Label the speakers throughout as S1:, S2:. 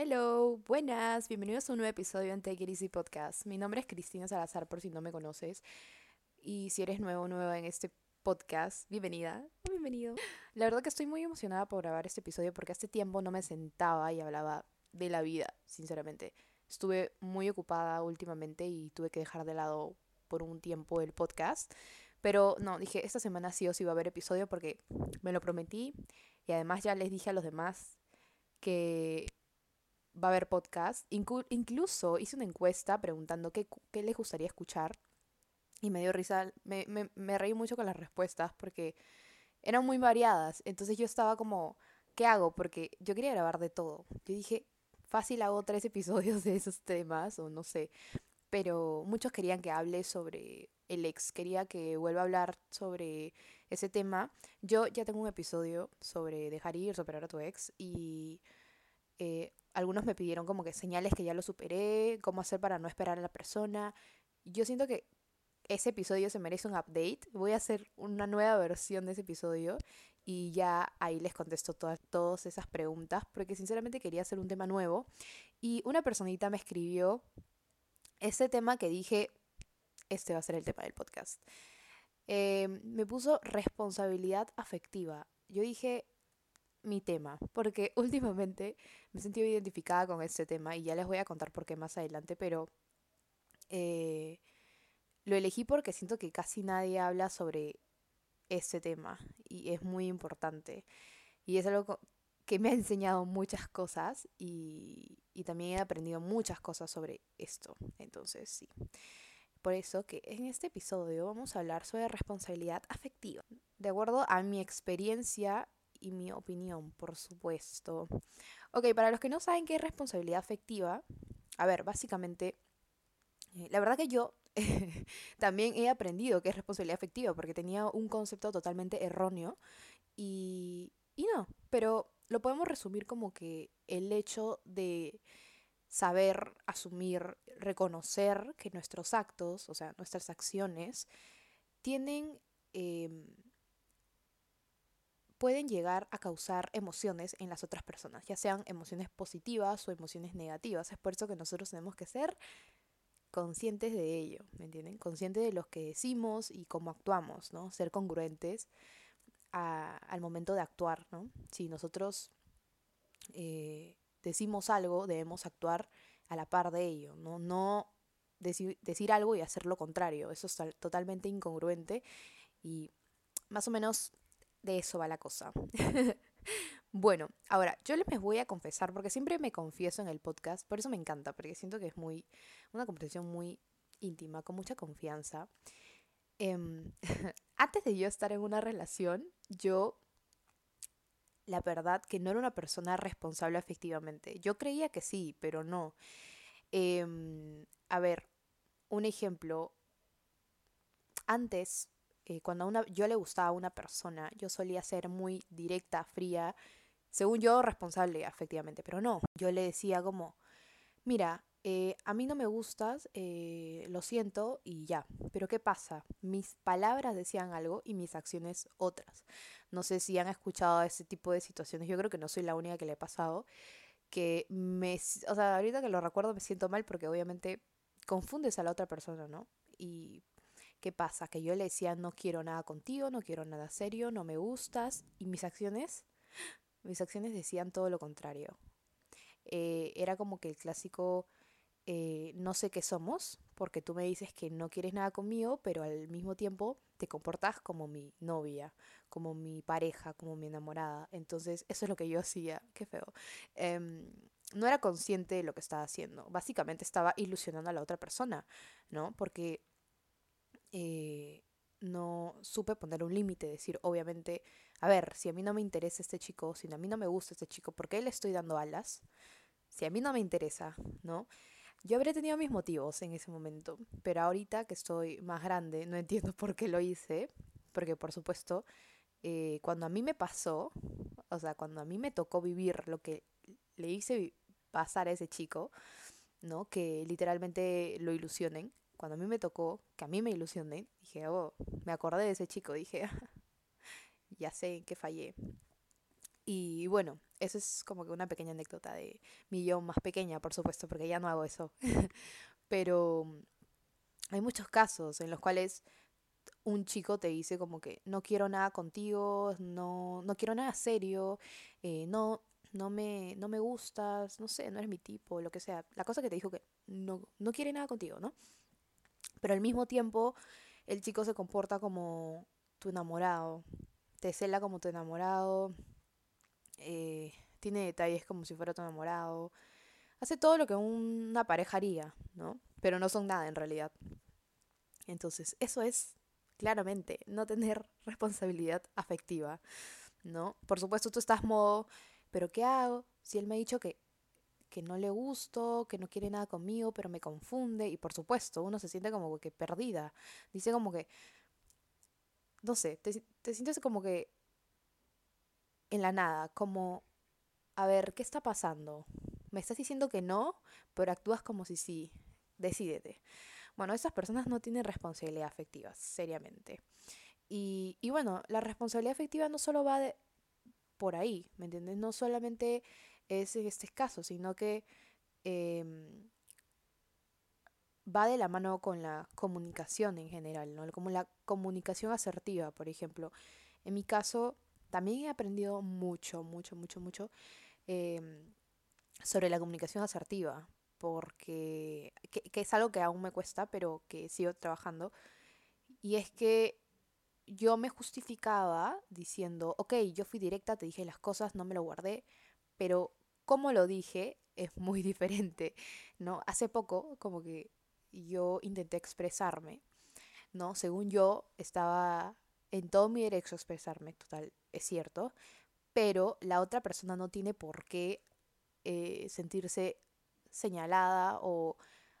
S1: Hello, buenas, bienvenidos a un nuevo episodio en Take It Easy Podcast. Mi nombre es Cristina Salazar, por si no me conoces. Y si eres nuevo o nueva en este podcast, bienvenida bienvenido. La verdad que estoy muy emocionada por grabar este episodio porque hace tiempo no me sentaba y hablaba de la vida, sinceramente. Estuve muy ocupada últimamente y tuve que dejar de lado por un tiempo el podcast. Pero no, dije, esta semana sí o sí va a haber episodio porque me lo prometí y además ya les dije a los demás que va a haber podcast. incluso hice una encuesta preguntando qué, qué, les gustaría escuchar. Y me dio risa, me, me, me reí mucho con las respuestas porque eran muy variadas. Entonces yo estaba como, ¿qué hago? Porque yo quería grabar de todo. Yo dije, fácil hago tres episodios de esos temas o no sé. Pero muchos querían que hable sobre el ex, quería que vuelva a hablar sobre ese tema. Yo ya tengo un episodio sobre dejar ir, superar a tu ex y eh, algunos me pidieron como que señales que ya lo superé, cómo hacer para no esperar a la persona. Yo siento que ese episodio se merece un update. Voy a hacer una nueva versión de ese episodio y ya ahí les contesto todas, todas esas preguntas porque sinceramente quería hacer un tema nuevo. Y una personita me escribió ese tema que dije, este va a ser el tema del podcast. Em, me puso responsabilidad afectiva. Yo dije mi tema, porque últimamente me he sentido identificada con este tema y ya les voy a contar por qué más adelante, pero eh, lo elegí porque siento que casi nadie habla sobre este tema y es muy importante. Y es algo que me ha enseñado muchas cosas y, y también he aprendido muchas cosas sobre esto. Entonces, sí. Por eso que en este episodio vamos a hablar sobre responsabilidad afectiva, de acuerdo a mi experiencia y mi opinión, por supuesto. Ok, para los que no saben qué es responsabilidad afectiva, a ver, básicamente, eh, la verdad que yo también he aprendido qué es responsabilidad afectiva porque tenía un concepto totalmente erróneo y, y no, pero lo podemos resumir como que el hecho de saber asumir, reconocer que nuestros actos, o sea, nuestras acciones, tienen, em, pueden llegar a causar emociones en las otras personas, ya sean emociones positivas o emociones negativas. Es por eso que nosotros tenemos que ser conscientes de ello, ¿me entienden? Conscientes de lo que decimos y cómo actuamos, ¿no? Ser congruentes al momento de actuar, ¿no? Si nosotros eh, decimos algo, debemos actuar a la par de ello, no, no decir, decir algo y hacer lo contrario. Eso es totalmente incongruente y más o menos de eso va la cosa. bueno, ahora, yo les voy a confesar, porque siempre me confieso en el podcast, por eso me encanta, porque siento que es muy, una conversación muy íntima, con mucha confianza. Em, antes de yo estar en una relación, yo la verdad que no era una persona responsable efectivamente. Yo creía que sí, pero no. Em, a ver, un ejemplo. Antes, eh, cuando una, yo le gustaba a una persona, yo solía ser muy directa, fría, según yo, responsable efectivamente, pero no. Yo le decía como, mira, eh, a mí no me gustas, eh, lo siento y ya. Pero ¿qué pasa? Mis palabras decían algo y mis acciones otras. No sé si han escuchado ese tipo de situaciones. Yo creo que no soy la única que le ha pasado. Que me... O sea, ahorita que lo recuerdo me siento mal porque obviamente confundes a la otra persona, ¿no? Y ¿qué pasa? Que yo le decía no quiero nada contigo, no quiero nada serio, no me gustas. Y mis acciones, mis acciones decían todo lo contrario. Eh, era como que el clásico eh, no sé qué somos, porque tú me dices que no quieres nada conmigo, pero al mismo tiempo te comportas como mi novia, como mi pareja, como mi enamorada. Entonces, eso es lo que yo hacía, qué feo. Em, no era consciente de lo que estaba haciendo. Básicamente estaba ilusionando a la otra persona, ¿no? Porque eh, no supe poner un límite, decir, obviamente, a ver, si a mí no me interesa este chico, si a mí no me gusta este chico, ¿por qué le estoy dando alas? Si a mí no me interesa, ¿no? Yo habría tenido mis motivos en ese momento, pero ahorita que estoy más grande, no entiendo por qué lo hice, porque por supuesto, eh, cuando a mí me pasó, o sea, cuando a mí me tocó vivir lo que le hice pasar a ese chico, ¿no? Que literalmente lo ilusionen. Cuando a mí me tocó que a mí me ilusionen, dije, oh, me acordé de ese chico, dije, ya sé en qué fallé. Y bueno, eso es como que una pequeña anécdota de mi yo más pequeña, por supuesto, porque ya no hago eso. Pero hay muchos casos en los cuales un chico te dice como que no quiero nada contigo, no, no quiero nada serio, eh, no, no, me, no me gustas, no sé, no eres mi tipo, lo que sea. La cosa que te dijo que no, no quiere nada contigo, ¿no? Pero al mismo tiempo el chico se comporta como tu enamorado, te cela como tu enamorado, eh, tiene detalles como si fuera tu enamorado, hace todo lo que una pareja haría, ¿no? Pero no son nada en realidad. Entonces, eso es claramente no tener responsabilidad afectiva, ¿no? Por supuesto, tú estás modo, pero ¿qué hago? Si él me ha dicho que, que no le gusto, que no quiere nada conmigo, pero me confunde, y por supuesto, uno se siente como que perdida. Dice como que, no sé, te, te sientes como que en la nada, como, a ver, ¿qué está pasando? Me estás diciendo que no, pero actúas como si sí. Decídete. Bueno, esas personas no tienen responsabilidad afectiva, seriamente. Y, y bueno, la responsabilidad afectiva no solo va de, por ahí, ¿me entiendes? No solamente es este caso, sino que em, va de la mano con la comunicación en general, ¿no? Como la comunicación asertiva, por ejemplo. En mi caso, también he aprendido mucho, mucho, mucho, mucho em, sobre la comunicación asertiva, porque que, es algo que aún me cuesta, pero que sigo trabajando. Y es que yo me justificaba diciendo, ok, yo fui directa, te dije las cosas, no me lo guardé, pero como lo dije es muy diferente, ¿no? Hace poco, como que yo intenté expresarme, ¿no? Según yo, estaba en todo mi derecho a expresarme, total, es cierto, pero la otra persona no tiene por qué eh, sentirse señalada o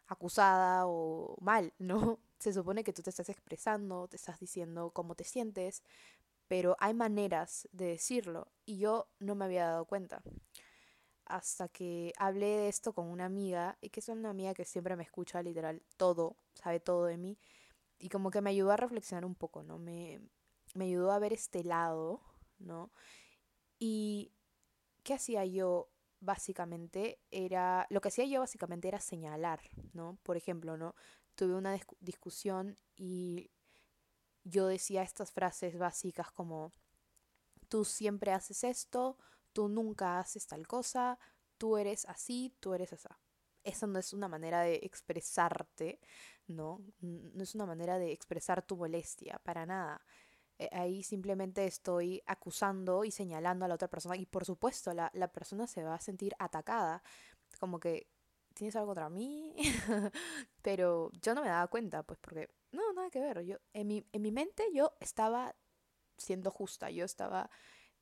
S1: acusada o mal, ¿no? Se supone que tú te estás expresando, te estás diciendo cómo te sientes, pero hay maneras de decirlo y yo no me había dado cuenta. Hasta que hablé de esto con una amiga, y que es una amiga que siempre me escucha literal todo, sabe todo de mí, y como que me ayudó a reflexionar un poco, ¿no? Me, me ayudó a ver este lado, ¿no? Y ¿qué hacía yo? básicamente era, lo que hacía yo básicamente era señalar, ¿no? Por ejemplo, ¿no? Tuve una discusión y yo decía estas frases básicas como, tú siempre haces esto, tú nunca haces tal cosa, tú eres así, tú eres esa. Esa no es una manera de expresarte, ¿no? No es una manera de expresar tu molestia, para nada. Eh, ahí simplemente estoy acusando y señalando a la otra persona y por supuesto la, la persona se va a sentir atacada, como que tienes algo contra mí, pero yo no me daba cuenta, pues porque no, nada que ver, yo en mi, en mi mente yo estaba siendo justa, yo estaba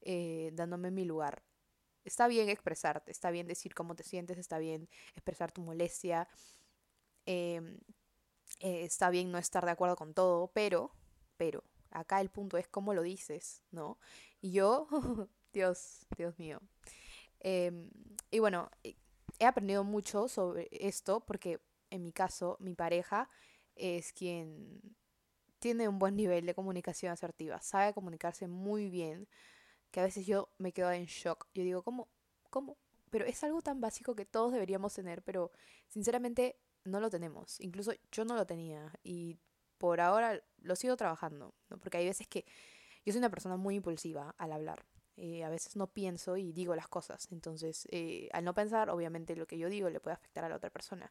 S1: eh, dándome mi lugar. Está bien expresarte, está bien decir cómo te sientes, está bien expresar tu molestia, em, eh, está bien no estar de acuerdo con todo, pero, pero, Acá el punto es cómo lo dices, ¿no? Y yo, Dios, Dios mío. Em, y bueno, he aprendido mucho sobre esto porque en mi caso, mi pareja es quien tiene un buen nivel de comunicación asertiva, sabe comunicarse muy bien, que a veces yo me quedo en shock. Yo digo, ¿cómo? ¿Cómo? Pero es algo tan básico que todos deberíamos tener, pero sinceramente no lo tenemos. Incluso yo no lo tenía y por ahora lo sigo trabajando, ¿no? Porque hay veces que yo soy una persona muy impulsiva al hablar. Eh, a veces no pienso y digo las cosas. Entonces, eh, al no pensar, obviamente lo que yo digo le puede afectar a la otra persona.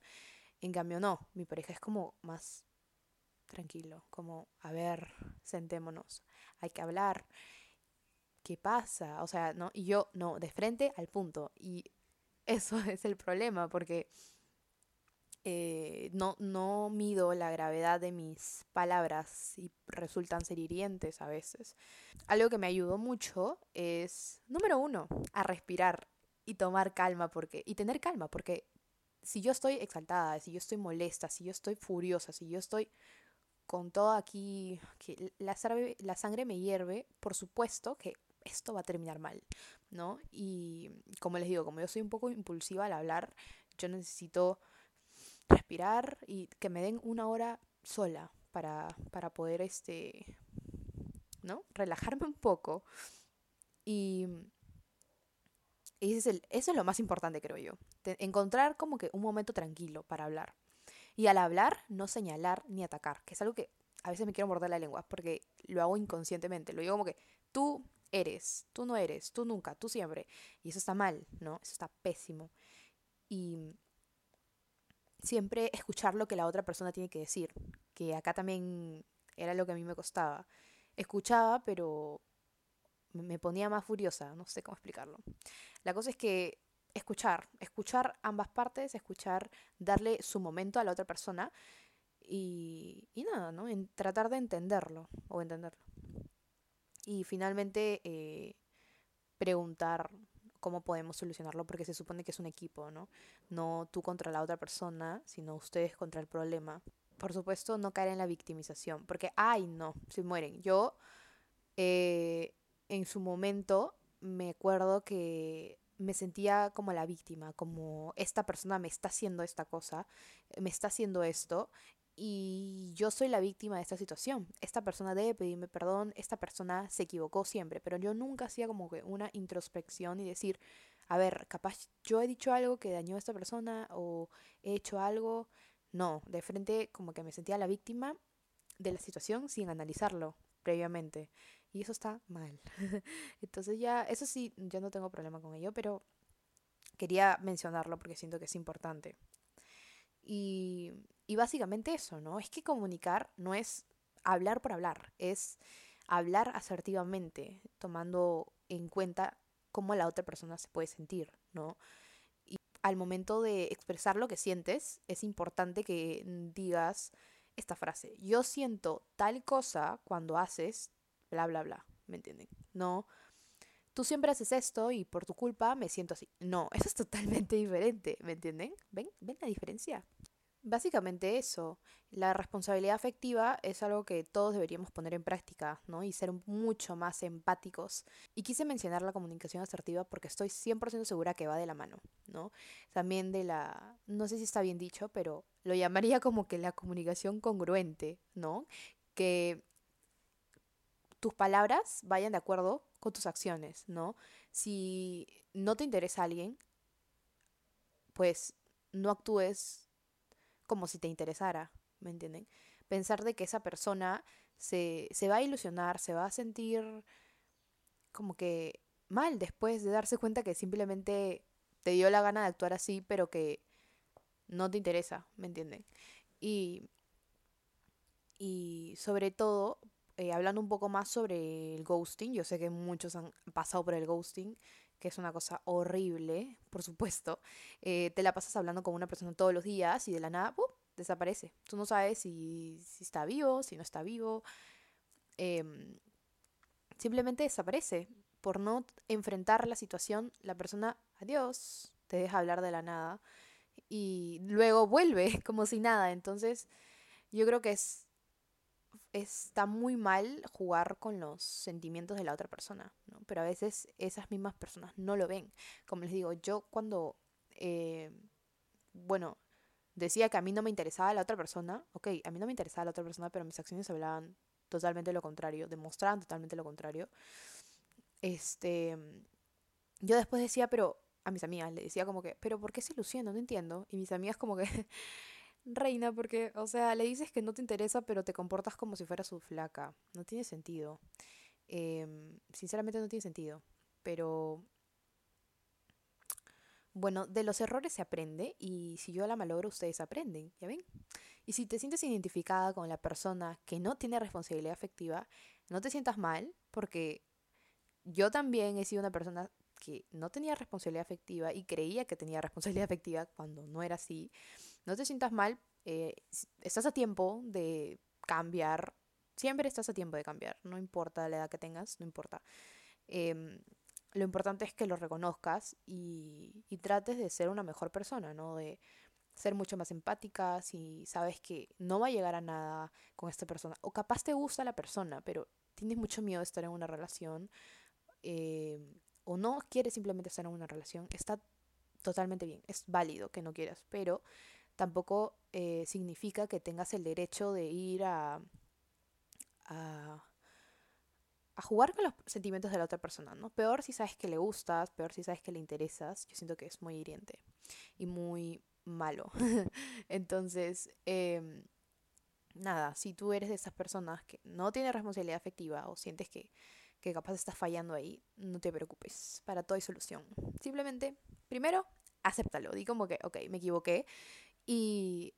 S1: En cambio, no. Mi pareja es como más tranquilo, como, a ver, sentémonos, hay que hablar. ¿Qué pasa? O sea, ¿no? Y yo, no, de frente al punto. Y eso es el problema, porque eh, no, no mido la gravedad de mis palabras y resultan ser hirientes a veces. Algo que me ayudó mucho es, número uno, a respirar y tomar calma porque, y tener calma, porque si yo estoy exaltada, si yo estoy molesta, si yo estoy furiosa, si yo estoy con todo aquí, que la, la sangre me hierve, por supuesto que esto va a terminar mal, ¿no? Y como les digo, como yo soy un poco impulsiva al hablar, yo necesito respirar y que me den una hora sola para, para poder, este, ¿no? Relajarme un poco. Y, Y es el, eso es lo más importante, creo yo. encontrar como que un momento tranquilo para hablar. Y al hablar, no señalar ni atacar, que es algo que a veces me quiero morder la lengua, porque lo hago inconscientemente. Lo digo como que tú eres, tú no eres, tú nunca, tú siempre. Y eso está mal, ¿no? Eso está pésimo. Y siempre escuchar lo que la otra persona tiene que decir, que acá también era lo que a mí me costaba. Escuchaba, pero me ponía más furiosa, no sé cómo explicarlo. La cosa es que escuchar, escuchar ambas partes, escuchar, darle su momento a la otra persona y, y nada, ¿no? En tratar de entenderlo o entenderlo. Y finalmente eh, preguntar cómo podemos solucionarlo porque se supone que es un equipo, ¿no? No tú contra la otra persona, sino ustedes contra el problema. Por supuesto, no caer en la victimización, porque, ay, no, se mueren. Yo, eh, en su momento, me acuerdo que me sentía como la víctima, como esta persona me está haciendo esta cosa, me está haciendo esto y yo soy la víctima de esta situación. Esta persona debe pedirme perdón, esta persona se equivocó siempre, pero yo nunca hacía como que una introspección y decir, a ver, capaz yo he dicho algo que dañó a esta persona o he hecho algo. No, de frente como que me sentía la víctima de la situación sin analizarlo previamente. Y eso está mal. Entonces ya, eso sí, yo no tengo problema con ello, pero quería mencionarlo porque siento que es importante. Y, básicamente eso, ¿no? Es que comunicar no es hablar por hablar, es hablar asertivamente, tomando en cuenta cómo la otra persona se puede sentir, ¿no? Y al momento de expresar lo que sientes, es importante que digas esta frase, yo siento tal cosa cuando haces bla, bla, bla, ¿me entienden? No, tú siempre haces esto y por tu culpa me siento así. No, eso es totalmente diferente, ¿me entienden? ¿Ven? ¿Ven la diferencia? Básicamente eso, la responsabilidad afectiva es algo que todos deberíamos poner en práctica, ¿no? Y ser mucho más empáticos. Y quise mencionar la comunicación asertiva porque estoy 100% segura que va de la mano, ¿no? También de la, no sé si está bien dicho, pero lo llamaría como que la comunicación congruente, ¿no? Que tus palabras vayan de acuerdo con tus acciones, ¿no? Si no te interesa alguien, pues no actúes como si te interesara, ¿me entienden? Pensar de que esa persona se, se va a ilusionar, se va a sentir como que mal después de darse cuenta que simplemente te dio la gana de actuar así, pero que no te interesa, ¿me entienden? Y, y sobre todo eh, hablando un poco más sobre el ghosting, yo sé que muchos han pasado por el ghosting, que es una cosa horrible, por supuesto. Eh, te la pasas hablando con una persona todos los días y de la nada, desaparece. Tú no sabes si, si, está vivo, si no está vivo. Em, simplemente desaparece. Por no enfrentar la situación, la persona, adiós, te deja hablar de la nada y luego vuelve como si nada. Entonces, yo creo que es está muy mal jugar con los sentimientos de la otra persona, ¿no? Pero a veces esas mismas personas no lo ven. Como les digo, yo cuando, eh, bueno, decía que a mí no me interesaba la otra persona, ok, a mí no me interesaba la otra persona, pero mis acciones hablaban totalmente lo contrario, demostraban totalmente lo contrario. Este, yo después decía, pero a mis amigas le decía como que, pero ¿por qué se ilusiona? No entiendo. Y mis amigas como que, reina, porque, o sea, le dices que no te interesa, pero te comportas como si fuera su flaca. No tiene sentido. Em, sinceramente no tiene sentido. Pero, bueno, de los errores se aprende y si yo la malogro, ustedes aprenden, ¿ya ven? Y si te sientes identificada con la persona que no tiene responsabilidad afectiva, no te sientas mal, porque yo también he sido una persona que no tenía responsabilidad afectiva y creía que tenía responsabilidad afectiva cuando no era así. No te sientas mal, eh, estás a tiempo de cambiar, siempre estás a tiempo de cambiar, no importa la edad que tengas, no importa. Em, lo importante es que lo reconozcas y, y, trates de ser una mejor persona, ¿no? De ser mucho más empática si sabes que no va a llegar a nada con esta persona. O capaz te gusta la persona, pero tienes mucho miedo de estar en una relación. Eh, o no quieres simplemente estar en una relación. Está totalmente bien, es válido que no quieras, pero tampoco eh, significa que tengas el derecho de ir a, a, jugar con los sentimientos de la otra persona, ¿no? Peor si sabes que le gustas, peor si sabes que le interesas. Yo siento que es muy hiriente y muy malo. Entonces, em, nada, si tú eres de esas personas que no tienen responsabilidad afectiva o sientes que, que capaz estás fallando ahí, no te preocupes. Para todo hay solución. Simplemente, primero, acéptalo. Di como que, ok, me equivoqué. Y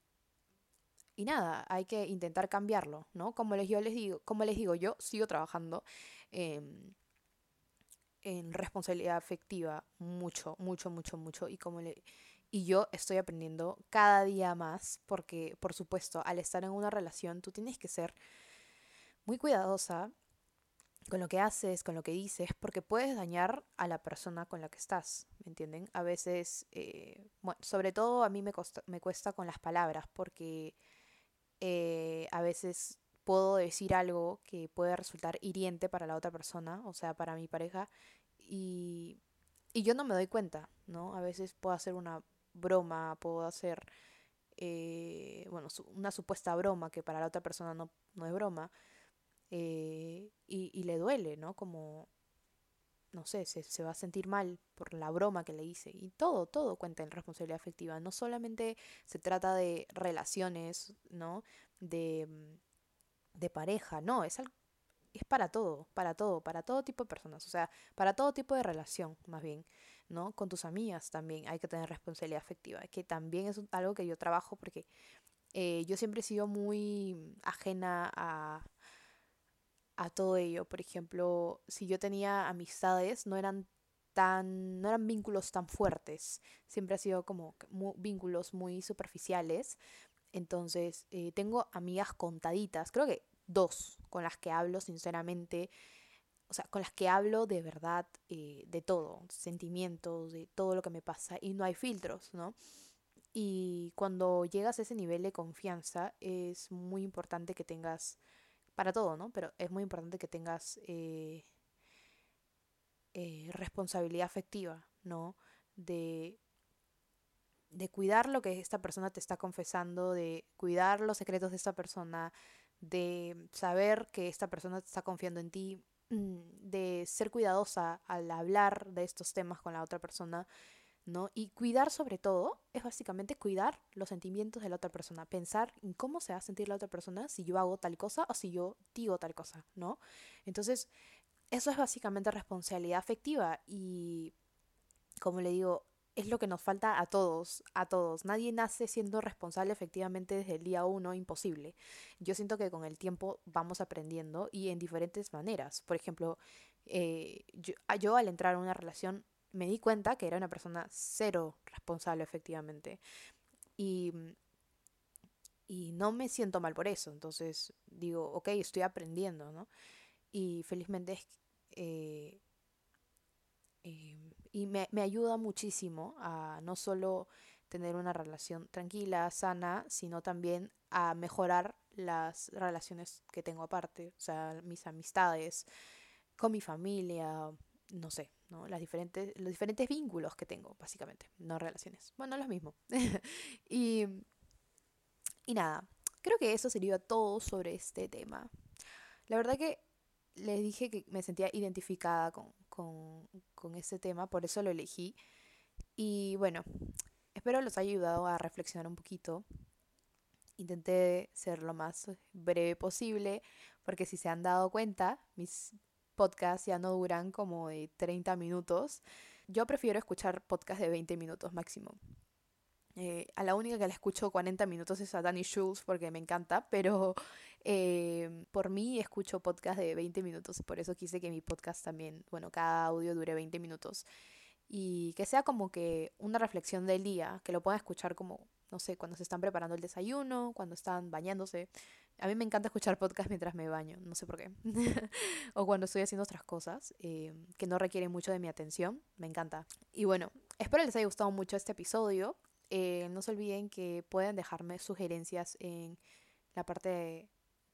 S1: y nada, hay que intentar cambiarlo, ¿no? Como les, yo les digo, como les digo, yo sigo trabajando en responsabilidad afectiva mucho, mucho, mucho, mucho. Y como le, y yo estoy aprendiendo cada día más porque, por supuesto, al estar en una relación, tú tienes que ser muy cuidadosa con lo que haces, con lo que dices, porque puedes dañar a la persona con la que estás, ¿me entienden? A veces, eh, bueno, sobre todo a mí me, cuesta con las palabras, porque eh, a veces puedo decir algo que puede resultar hiriente para la otra persona, o sea, para mi pareja, y, y yo no me doy cuenta, ¿no? A veces puedo hacer una broma, puedo hacer, eh, bueno, una supuesta broma que para la otra persona no, no es broma, eh, y, y, le duele, ¿no? Como, no sé, se, se, va a sentir mal por la broma que le hice. Y todo, todo cuenta en responsabilidad afectiva. No solamente se trata de relaciones, ¿no? De, mm, de pareja, no, es, es para todo, para todo, para todo tipo de personas. O sea, para todo tipo de relación, más bien, ¿no? Con tus amigas también hay que tener responsabilidad afectiva. Que también es algo que yo trabajo porque eh, yo siempre he sido muy ajena a a todo ello. Por ejemplo, si yo tenía amistades, no eran tan, no eran vínculos tan fuertes. Siempre ha sido como vínculos muy superficiales. Entonces, eh, tengo amigas contaditas, creo que dos, con las que hablo sinceramente, o sea, con las que hablo de verdad, eh, de todo, sentimientos, de todo lo que me pasa, y no hay filtros, ¿no? Y cuando llegas a ese nivel de confianza, es muy importante que tengas para todo, ¿no? Pero es muy importante que tengas eh, eh, responsabilidad afectiva, ¿no? De, de cuidar lo que esta persona te está confesando, de cuidar los secretos de esta persona, de saber que esta persona te está confiando en ti, mm, de ser cuidadosa al hablar de estos temas con la otra persona ¿no? Y cuidar sobre todo es básicamente cuidar los sentimientos de la otra persona, pensar en cómo se va a sentir la otra persona si yo hago tal cosa o si yo digo tal cosa, ¿no? Entonces, eso es básicamente responsabilidad afectiva y, como le digo, es lo que nos falta a todos, a todos. Nadie nace siendo responsable efectivamente desde el día uno, imposible. Yo siento que con el tiempo vamos aprendiendo y en diferentes maneras. Por ejemplo, eh, yo, al entrar a una relación me di cuenta que era una persona cero responsable efectivamente. Y, y no me siento mal por eso. Entonces digo, ok, estoy aprendiendo, ¿no? Y felizmente. Eh, eh, y me, me ayuda muchísimo a no solo tener una relación tranquila, sana, sino también a mejorar las relaciones que tengo aparte, o sea, mis amistades, con mi familia, no sé, ¿no? Las diferentes, los diferentes vínculos que tengo, básicamente, no relaciones. Bueno, es lo mismo. y, y nada, creo que eso sería todo sobre este tema. La verdad que les dije que me sentía identificada con, con, con este tema, por eso lo elegí. Y bueno, espero los haya ayudado a reflexionar un poquito. Intenté ser lo más breve posible, porque si se han dado cuenta, mis podcasts ya no duran como de 30 minutos. Yo prefiero escuchar podcasts de 20 minutos máximo. Eh, a la única que la escucho 40 minutos es a Danny Schulz porque me encanta, pero eh, por mí escucho podcasts de 20 minutos, por eso quise que mi podcast también, bueno, cada audio dure 20 minutos y que sea como que una reflexión del día, que lo puedan escuchar como, no sé, cuando se están preparando el desayuno, cuando están bañándose, a mí me encanta escuchar podcast mientras me baño, no sé por qué. o cuando estoy haciendo otras cosas eh, que no requieren mucho de mi atención, me encanta. Y bueno, espero les haya gustado mucho este episodio. Eh, no se olviden que pueden dejarme sugerencias en la parte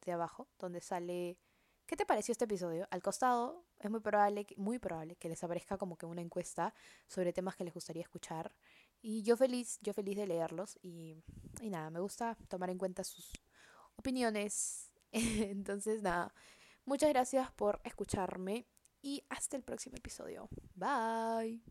S1: de, abajo, donde sale ¿Qué te pareció este episodio? Al costado es muy probable, muy probable que les aparezca como que una encuesta sobre temas que les gustaría escuchar. Y yo feliz, yo feliz de leerlos. Y, y nada, me gusta tomar en cuenta sus, opiniones. Entonces, nada, Muchas gracias por escucharme y hasta el próximo episodio. Bye.